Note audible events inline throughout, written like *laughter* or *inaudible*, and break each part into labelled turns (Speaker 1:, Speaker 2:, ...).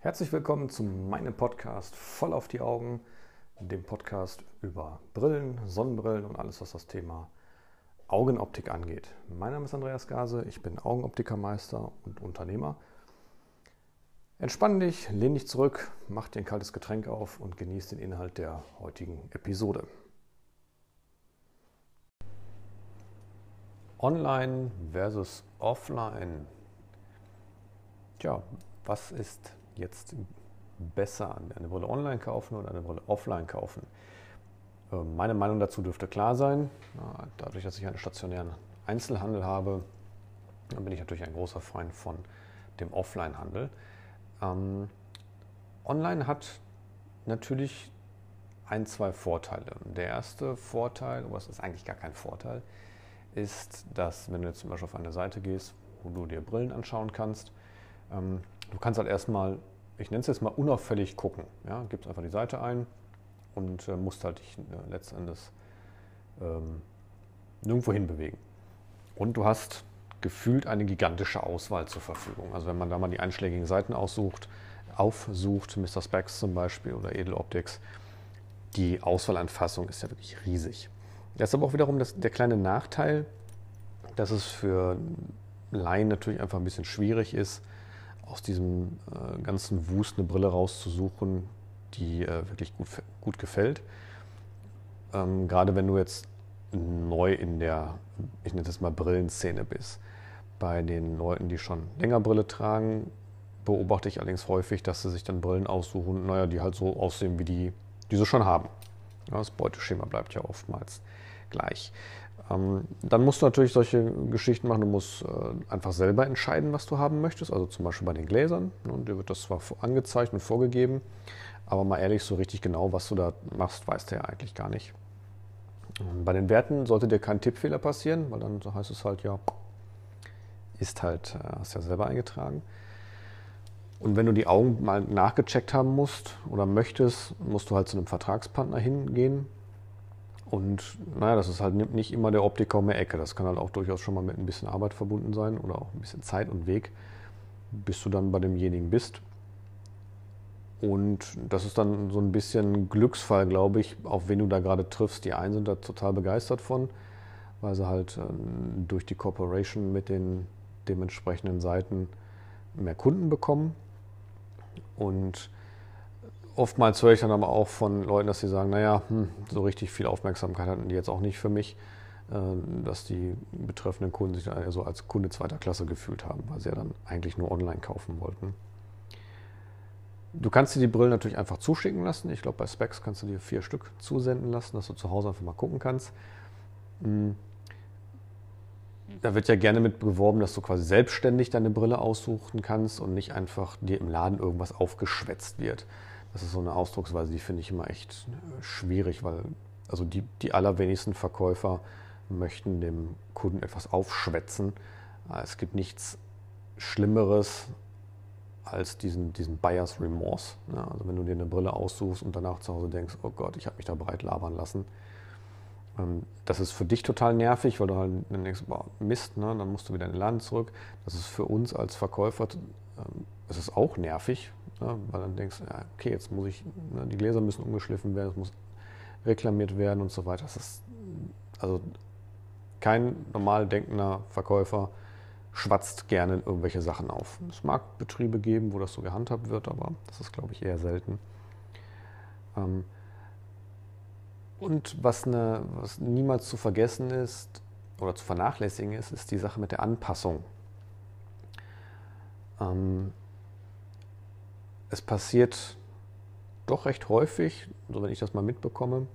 Speaker 1: Herzlich willkommen zu meinem Podcast Voll auf die Augen, dem Podcast über Brillen, Sonnenbrillen und alles, was das Thema Augenoptik angeht. Mein Name ist Andreas Gase, ich bin Augenoptikermeister und Unternehmer. Entspann dich, lehn dich zurück, mach dir ein kaltes Getränk auf und genieß den Inhalt der heutigen Episode. Online versus Offline. Tja, was ist jetzt besser? Eine Brille online kaufen oder eine Brille offline kaufen? Ähm, meine Meinung dazu dürfte klar sein. Dadurch, dass ich einen stationären Einzelhandel habe, bin ich natürlich ein großer Freund von dem Offline-Handel. Ähm, online hat natürlich ein, zwei Vorteile. Der erste Vorteil, aber es ist eigentlich gar kein Vorteil, ist, dass wenn du jetzt zum Beispiel auf eine Seite gehst, wo du dir Brillen anschauen kannst, ähm, du kannst halt erstmal, ich nenne es jetzt mal unauffällig gucken. Ja? Gibst einfach die Seite ein und äh, musst halt dich äh, letztendlich ähm, nirgendwo hinbewegen. Und du hast gefühlt eine gigantische Auswahl zur Verfügung. Also wenn man da mal die einschlägigen Seiten aussucht, aufsucht, Mr. Specs zum Beispiel oder Edel Optics, die Auswahlanfassung ist ja wirklich riesig. Das ist aber auch wiederum das, der kleine Nachteil, dass es für Laien natürlich einfach ein bisschen schwierig ist, aus diesem äh, ganzen Wust eine Brille rauszusuchen, die äh, wirklich gut, gut gefällt. Ähm, gerade wenn du jetzt neu in der, ich nenne das mal Brillenszene bist. Bei den Leuten, die schon länger Brille tragen, beobachte ich allerdings häufig, dass sie sich dann Brillen aussuchen, naja, die halt so aussehen, wie die, die sie schon haben. Ja, das Beuteschema bleibt ja oftmals gleich. Ähm, dann musst du natürlich solche Geschichten machen. Du musst äh, einfach selber entscheiden, was du haben möchtest. Also zum Beispiel bei den Gläsern. Ne, dir wird das zwar angezeigt und vorgegeben, aber mal ehrlich, so richtig genau, was du da machst, weißt du ja eigentlich gar nicht. Ähm, bei den Werten sollte dir kein Tippfehler passieren, weil dann heißt es halt, ja, ist halt, äh, hast ja selber eingetragen. Und wenn du die Augen mal nachgecheckt haben musst oder möchtest, musst du halt zu einem Vertragspartner hingehen, und naja, das ist halt nicht immer der Optiker um die Ecke. Das kann halt auch durchaus schon mal mit ein bisschen Arbeit verbunden sein oder auch ein bisschen Zeit und Weg, bis du dann bei demjenigen bist. Und das ist dann so ein bisschen Glücksfall, glaube ich, auf wen du da gerade triffst. Die einen sind da total begeistert von, weil sie halt ähm, durch die Cooperation mit den dementsprechenden Seiten mehr Kunden bekommen. Und oftmals höre ich dann aber auch von Leuten, dass sie sagen, naja, hm, so richtig viel Aufmerksamkeit hatten die jetzt auch nicht für mich, äh, dass die betreffenden Kunden sich dann so als Kunde zweiter Klasse gefühlt haben, weil sie ja dann eigentlich nur online kaufen wollten. Du kannst dir die Brillen natürlich einfach zuschicken lassen. Ich glaube, bei Specs kannst du dir vier Stück zusenden lassen, dass du zu Hause einfach mal gucken kannst. Hm. Da wird ja gerne mit beworben, dass du quasi selbstständig deine Brille aussuchen kannst und nicht einfach dir im Laden irgendwas aufgeschwätzt wird. Das ist so eine Ausdrucksweise, die finde ich immer echt äh, schwierig, weil also die, die allerwenigsten Verkäufer möchten dem Kunden etwas aufschwätzen. Äh, es gibt nichts Schlimmeres als diesen, diesen Buyers Remorse. Ja, also wenn du dir eine Brille aussuchst und danach zu Hause denkst, oh Gott, ich habe mich da breit labern lassen. Ähm, das ist für dich total nervig, weil du halt dann denkst, boah, Mist, ne? dann musst du wieder in den Laden zurück. Das ist für uns als Verkäufer, ähm, es ist auch nervig, ja, weil dann denkst du, ja, okay, jetzt muss ich, ne, die Gläser müssen umgeschliffen werden, es muss reklamiert werden und so weiter. Das ist also kein normal denkender Verkäufer schwatzt gerne irgendwelche Sachen auf. Es mag Betriebe geben, wo das so gehandhabt wird, aber das ist, glaube ich, eher selten. Ähm, und was, eine, was niemals zu vergessen ist oder zu vernachlässigen ist, ist die Sache mit der Anpassung. Ähm, es passiert doch recht häufig, so wenn ich das mal mitbekomme,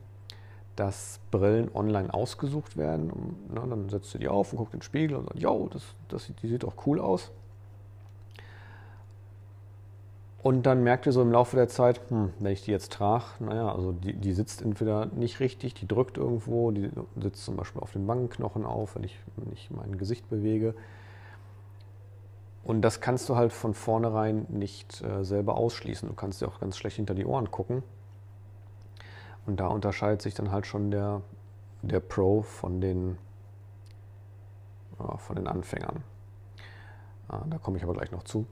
Speaker 1: dass Brillen online ausgesucht werden. Und, na, dann setzt du die auf und guckst in den Spiegel und sagst, yo, das, das, die sieht doch cool aus. Und dann merkt ihr so im Laufe der Zeit, hm, wenn ich die jetzt trage, naja, also die, die sitzt entweder nicht richtig, die drückt irgendwo, die sitzt zum Beispiel auf den Wangenknochen auf, wenn ich, wenn ich mein Gesicht bewege. Und das kannst du halt von vornherein nicht äh, selber ausschließen. Du kannst dir auch ganz schlecht hinter die Ohren gucken. Und da unterscheidet sich dann halt schon der, der Pro von den, ja, von den Anfängern. Äh, da komme ich aber gleich noch zu.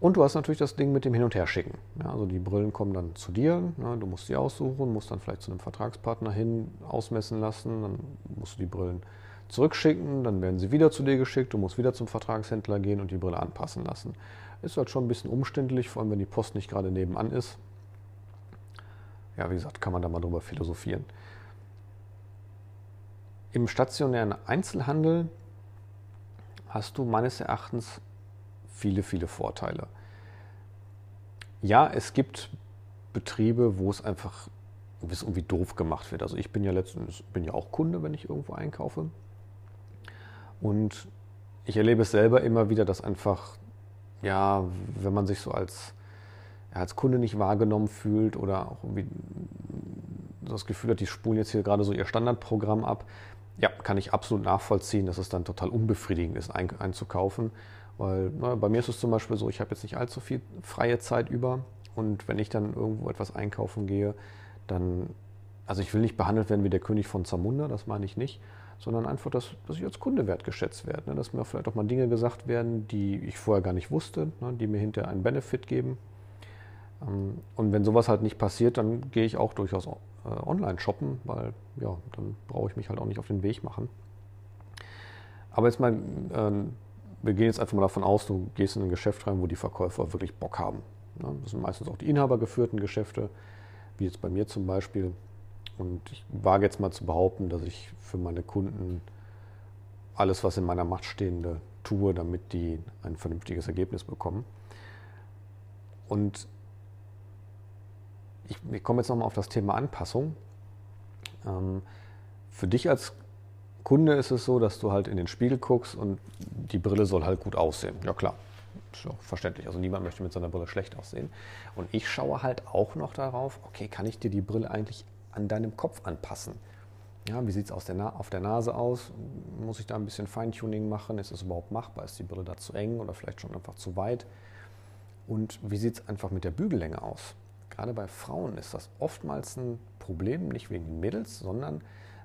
Speaker 1: Und du hast natürlich das Ding mit dem Hin- und Herschicken. Ja, also die Brillen kommen dann zu dir, ne, du musst sie aussuchen, musst dann vielleicht zu einem Vertragspartner hin ausmessen lassen, dann musst du die Brillen zurückschicken, dann werden sie wieder zu dir geschickt, du musst wieder zum Vertragshändler gehen und die Brille anpassen lassen. Ist halt schon ein bisschen umständlich, vor allem wenn die Post nicht gerade nebenan ist. Ja, wie gesagt, kann man da mal drüber philosophieren. Im stationären Einzelhandel hast du meines Erachtens viele, viele Vorteile. Ja, es gibt Betriebe, wo es einfach irgendwie doof gemacht wird. Also ich bin ja letztens bin ja auch Kunde, wenn ich irgendwo einkaufe. Und ich erlebe es selber immer wieder, dass einfach, ja, wenn man sich so als, ja, als Kunde nicht wahrgenommen fühlt oder auch irgendwie das Gefühl hat, die spulen jetzt hier gerade so ihr Standardprogramm ab, ja, kann ich absolut nachvollziehen, dass es dann total unbefriedigend ist, einzukaufen. Weil na, bei mir ist es zum Beispiel so, ich habe jetzt nicht allzu viel freie Zeit über. Und wenn ich dann irgendwo etwas einkaufen gehe, dann, also ich will nicht behandelt werden wie der König von Zamunda, das meine ich nicht, sondern einfach, dass, dass ich als Kunde wertgeschätzt werde. Ne? Dass mir vielleicht auch mal Dinge gesagt werden, die ich vorher gar nicht wusste, ne? die mir hinterher einen Benefit geben. Ähm, und wenn sowas halt nicht passiert, dann gehe ich auch durchaus äh, online shoppen, weil ja, dann brauche ich mich halt auch nicht auf den Weg machen. Aber jetzt mal, äh, wir gehen jetzt einfach mal davon aus, du gehst in ein Geschäft rein, wo die Verkäufer wirklich Bock haben. Ne? Das sind meistens auch die inhabergeführten Geschäfte, wie jetzt bei mir zum Beispiel. Und ich wage jetzt mal zu behaupten, dass ich für meine Kunden alles, was in meiner Macht stehende, tue, damit die ein vernünftiges Ergebnis bekommen. Und ich, ich komme jetzt nochmal auf das Thema Anpassung. Ähm, für dich als Kunde ist es so, dass du halt in den Spiegel guckst und die Brille soll halt gut aussehen. Ja klar, ist auch verständlich. Also niemand möchte mit seiner Brille schlecht aussehen. Und ich schaue halt auch noch darauf, okay, kann ich dir die Brille eigentlich an deinem Kopf anpassen? Ja, wie sieht es auf der Nase aus? Muss ich da ein bisschen Feintuning machen? Ist es überhaupt machbar? Ist die Brille da zu eng oder vielleicht schon einfach zu weit? Und wie sieht es einfach mit der Bügellänge aus? Gerade bei Frauen ist das oftmals ein Problem, nicht wegen den Mädels, sondern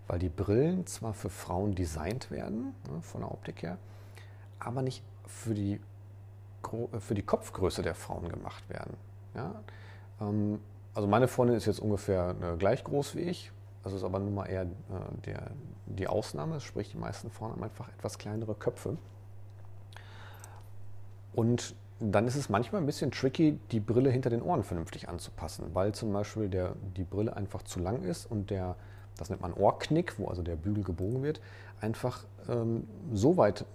Speaker 1: weil die Brillen zwar für Frauen designt werden, ne, von der Optik her, aber nicht für die, für die Kopfgröße der Frauen gemacht werden. Ja? Ähm, also meine Freundin ist jetzt ungefähr äh, gleich groß wie ich, das ist aber nun mal eher äh, der, die Ausnahme, sprich die meisten Frauen haben einfach etwas kleinere Köpfe. Und dann ist es manchmal ein bisschen tricky, die Brille hinter den Ohren vernünftig anzupassen, weil zum Beispiel der, die Brille einfach zu lang ist und der, das nennt man Ohrknick, wo also der Bügel gebogen wird, einfach ähm, so weit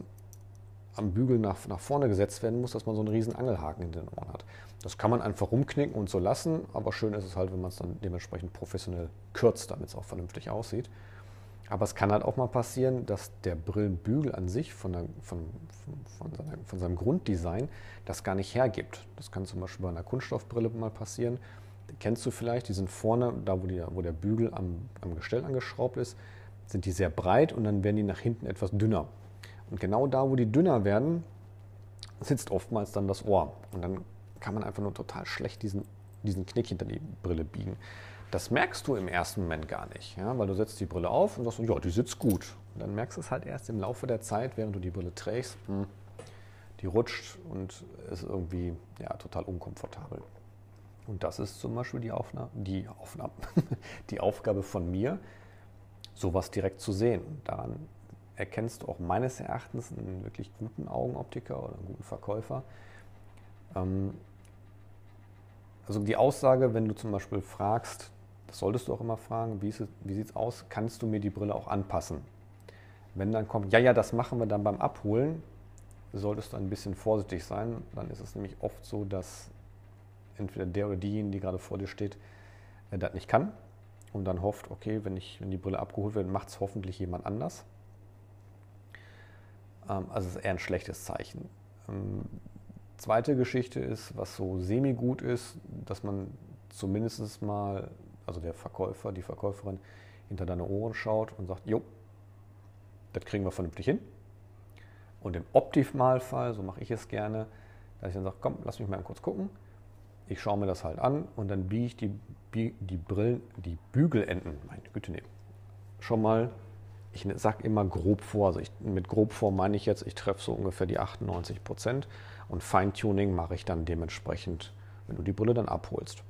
Speaker 1: am Bügel nach, nach vorne gesetzt werden muss, dass man so einen riesen Angelhaken in den Ohren hat. Das kann man einfach rumknicken und so lassen, aber schön ist es halt, wenn man es dann dementsprechend professionell kürzt, damit es auch vernünftig aussieht. Aber es kann halt auch mal passieren, dass der Brillenbügel an sich von, der, von, von, seiner, von, seinem Grunddesign das gar nicht hergibt. Das kann zum Beispiel bei einer Kunststoffbrille mal passieren. Die kennst du vielleicht, die sind vorne, da wo, die, wo der Bügel am, am Gestell angeschraubt ist, sind die sehr breit und dann werden die nach hinten etwas dünner. Und genau da, wo die dünner werden, sitzt oftmals dann das Ohr. Und dann kann man einfach nur total schlecht diesen, diesen Knick hinter die Brille biegen. Das merkst du im ersten Moment gar nicht, ja, weil du setzt die Brille auf und sagst, ja, die sitzt gut. Und dann merkst du es halt erst im Laufe der Zeit, während du die Brille trägst, hm, die rutscht und ist irgendwie ja, total unkomfortabel. Und das ist zum Beispiel die, Aufnahme, die, Aufnahme, *laughs* die Aufgabe von mir, sowas direkt zu sehen. daran erkennst du auch meines Erachtens einen wirklich guten Augenoptiker oder einen guten Verkäufer. Ähm, also die Aussage, wenn du zum Beispiel fragst, das solltest du auch immer fragen, wie, wie sieht es aus, kannst du mir die Brille auch anpassen? Wenn dann kommt, ja, ja, das machen wir dann beim Abholen, solltest du ein bisschen vorsichtig sein. Dann ist es nämlich oft so, dass entweder der oder diejenige, die gerade vor dir steht, äh, das nicht kann und dann hofft, okay, wenn, ich, wenn die Brille abgeholt wird, macht es hoffentlich jemand anders. Ähm, also es ist eher ein schlechtes Zeichen. Ähm, zweite Geschichte ist, was so semi-gut ist, dass man zumindest mal also der Verkäufer, die Verkäuferin, hinter deine Ohren schaut und sagt, jo, das kriegen wir vernünftig hin. Und im Optimalfall, so mache ich es gerne, dass ich dann sage, komm, lass mich mal kurz gucken. Ich schaue mir das halt an und dann biege ich die, die Brillen, die Bügelenden, meine Güte, nee, schon mal, ich sage immer grob vor. Also ich, mit grob vor meine ich jetzt, ich treffe so ungefähr die 98 Prozent und Feintuning mache ich dann dementsprechend, wenn du die Brille dann abholst.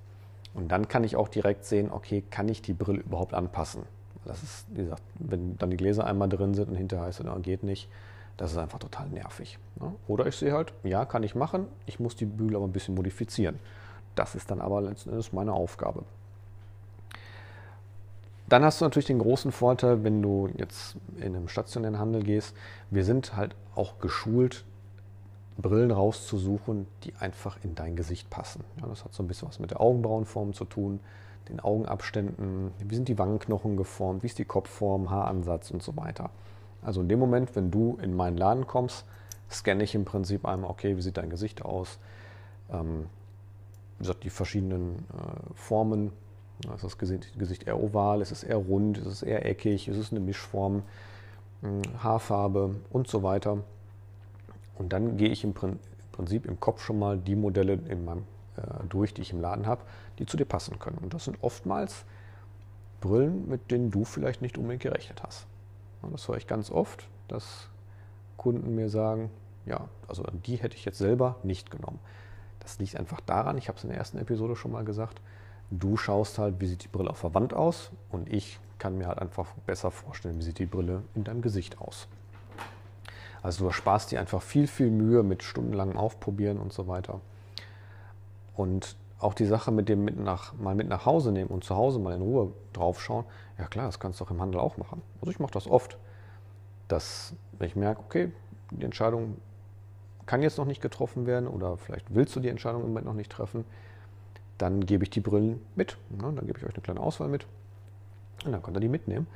Speaker 1: Und dann kann ich auch direkt sehen, okay, kann ich die Brille überhaupt anpassen? Das ist, wie gesagt, wenn dann die Gläser einmal drin sind und hinterher heißt es, oh, geht nicht, das ist einfach total nervig. Ne? Oder ich sehe halt, ja, kann ich machen, ich muss die Bügel aber ein bisschen modifizieren. Das ist dann aber letzten Endes meine Aufgabe. Dann hast du natürlich den großen Vorteil, wenn du jetzt in einem stationären Handel gehst. Wir sind halt auch geschult, Brillen rauszusuchen, die einfach in dein Gesicht passen. Ja, das hat so ein bisschen was mit der Augenbrauenform zu tun, den Augenabständen, wie sind die Wangenknochen geformt, wie ist die Kopfform, Haaransatz und so weiter. Also in dem Moment, wenn du in meinen Laden kommst, scanne ich im Prinzip einmal, okay, wie sieht dein Gesicht aus, ähm, die verschiedenen äh, Formen, ist das Gesicht eher oval, ist es eher rund, ist es eher eckig, ist es eine Mischform, hm, Haarfarbe und so weiter. Und dann gehe ich im Prinzip im Kopf schon mal die Modelle in meinem, äh, durch, die ich im Laden habe, die zu dir passen können. Und das sind oftmals Brillen, mit denen du vielleicht nicht unbedingt gerechnet hast. Und das höre ich ganz oft, dass Kunden mir sagen, ja, also die hätte ich jetzt selber nicht genommen. Das liegt einfach daran, ich habe es in der ersten Episode schon mal gesagt, du schaust halt, wie sieht die Brille auf der Wand aus und ich kann mir halt einfach besser vorstellen, wie sieht die Brille in deinem Gesicht aus. Also du sparst dir einfach viel, viel Mühe mit stundenlangem Aufprobieren und so weiter. Und auch die Sache mit dem mit nach, mal mit nach Hause nehmen und zu Hause mal in Ruhe draufschauen, ja klar, das kannst du auch im Handel auch machen. Also ich mache das oft, dass ich merke, okay, die Entscheidung kann jetzt noch nicht getroffen werden oder vielleicht willst du die Entscheidung im Moment noch nicht treffen, dann gebe ich die Brillen mit. Ne? Dann gebe ich euch eine kleine Auswahl mit und dann könnt ihr die mitnehmen.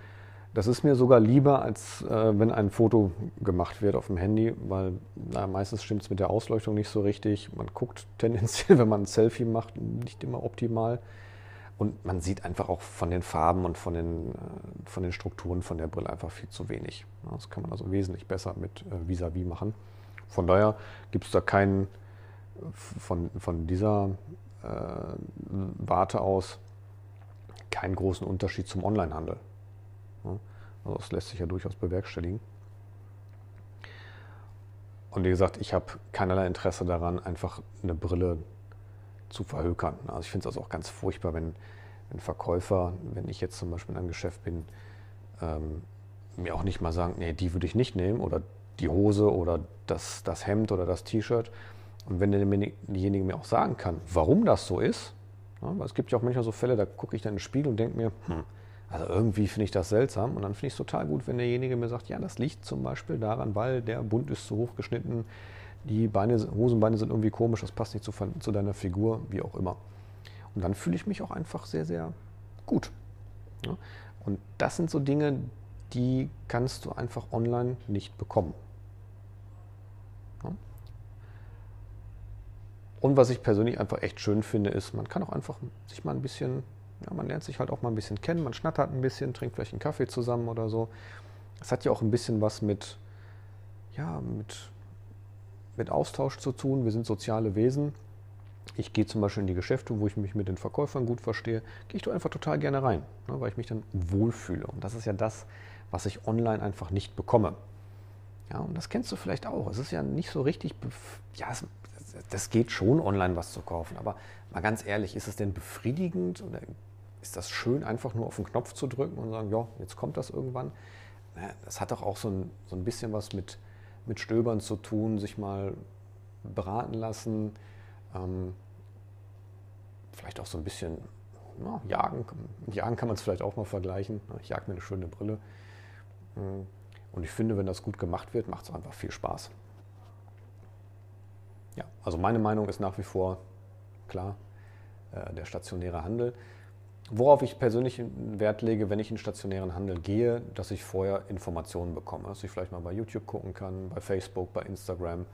Speaker 1: Das ist mir sogar lieber, als äh, wenn ein Foto gemacht wird auf dem Handy, weil na, meistens stimmt es mit der Ausleuchtung nicht so richtig. Man guckt *laughs* tendenziell, wenn man ein Selfie macht, nicht immer optimal. Und man sieht einfach auch von den Farben und von den, äh, von den Strukturen von der Brille einfach viel zu wenig. Das kann man also wesentlich besser mit äh, Vis-a-vis -vis machen. Von daher gibt es da keinen, von, von dieser äh, Warte aus, keinen großen Unterschied zum Onlinehandel. Also das lässt sich ja durchaus bewerkstelligen. Und wie gesagt, ich habe keinerlei Interesse daran, einfach eine Brille zu verhökern. Also ich finde es also auch ganz furchtbar, wenn, wenn Verkäufer, wenn ich jetzt zum Beispiel in einem Geschäft bin, ähm, mir auch nicht mal sagen, nee, die würde ich nicht nehmen oder die Hose oder das, das Hemd oder das T-Shirt. Und wenn derjenige mir auch sagen kann, warum das so ist, ja, weil es gibt ja auch manchmal so Fälle, da gucke ich dann ins Spiel und denke mir, hm, also irgendwie finde ich das seltsam und dann finde ich es total gut, wenn derjenige mir sagt, ja, das liegt zum Beispiel daran, weil der Bund ist zu hoch geschnitten, die Beine, Hosenbeine sind irgendwie komisch, das passt nicht zu, zu deiner Figur, wie auch immer. Und dann fühle ich mich auch einfach sehr, sehr gut. Ja? Und das sind so Dinge, die kannst du einfach online nicht bekommen. Und was ich persönlich einfach echt schön finde, ist, man kann auch einfach sich mal ein bisschen ja, man lernt sich halt auch mal ein bisschen kennen, man schnattert ein bisschen, trinkt vielleicht einen Kaffee zusammen oder so. Es hat ja auch ein bisschen was mit, ja, mit, mit Austausch zu tun. Wir sind soziale Wesen. Ich gehe zum Beispiel in die Geschäfte, wo ich mich mit den Verkäufern gut verstehe, gehe ich da einfach total gerne rein, ne, weil ich mich dann wohlfühle. Und das ist ja das, was ich online einfach nicht bekomme. Ja, und das kennst du vielleicht auch. Es ist ja nicht so richtig, ja, es, das geht schon online was zu kaufen, aber mal ganz ehrlich, ist es denn befriedigend oder ist das schön, einfach nur auf den Knopf zu drücken und sagen, ja, jetzt kommt das irgendwann. Das hat doch auch so ein, so ein bisschen was mit, mit Stöbern zu tun, sich mal beraten lassen, ähm, vielleicht auch so ein bisschen ja, jagen. Jagen kann man es vielleicht auch mal vergleichen. Ich jag mir eine schöne Brille. Hm. Und ich finde, wenn das gut gemacht wird, macht es einfach viel Spaß. Ja, also meine Meinung ist nach wie vor klar, äh, der stationäre Handel. Worauf ich persönlich Wert lege, wenn ich in stationären Handel gehe, dass ich vorher Informationen bekomme. Dass ich vielleicht mal bei YouTube gucken kann, bei Facebook, bei Instagram.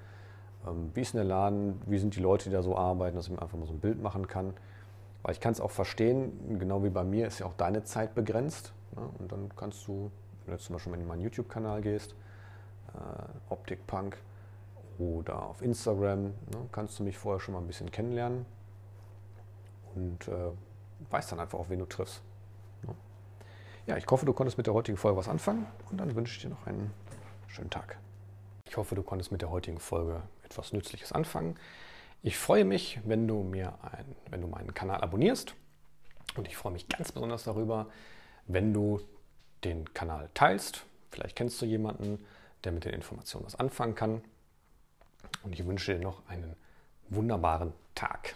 Speaker 1: Ähm, wie ist denn der Laden? Wie sind die Leute, die da so arbeiten? Dass ich mir einfach mal so ein Bild machen kann. Weil ich kann es auch verstehen, genau wie bei mir ist ja auch deine Zeit begrenzt. Ne? Und dann kannst du, wenn du zum Beispiel in meinen YouTube-Kanal gehst, äh, Optik Punk oder auf Instagram, ne, kannst du mich vorher schon mal ein bisschen kennenlernen. Und äh, weißt dann einfach auch, wen du triffst. Ja, ich hoffe, du konntest mit der heutigen Folge was anfangen und dann wünsche ich dir noch einen schönen Tag. Ich hoffe, du konntest mit der heutigen Folge etwas Nützliches anfangen. Ich freue mich, wenn du mir ein, wenn du meinen Kanal abonnierst und ich freue mich ganz besonders darüber, wenn du den Kanal teilst. Vielleicht kennst du jemanden, der mit den Informationen was anfangen kann. Und ich wünsche dir noch einen wunderbaren Tag.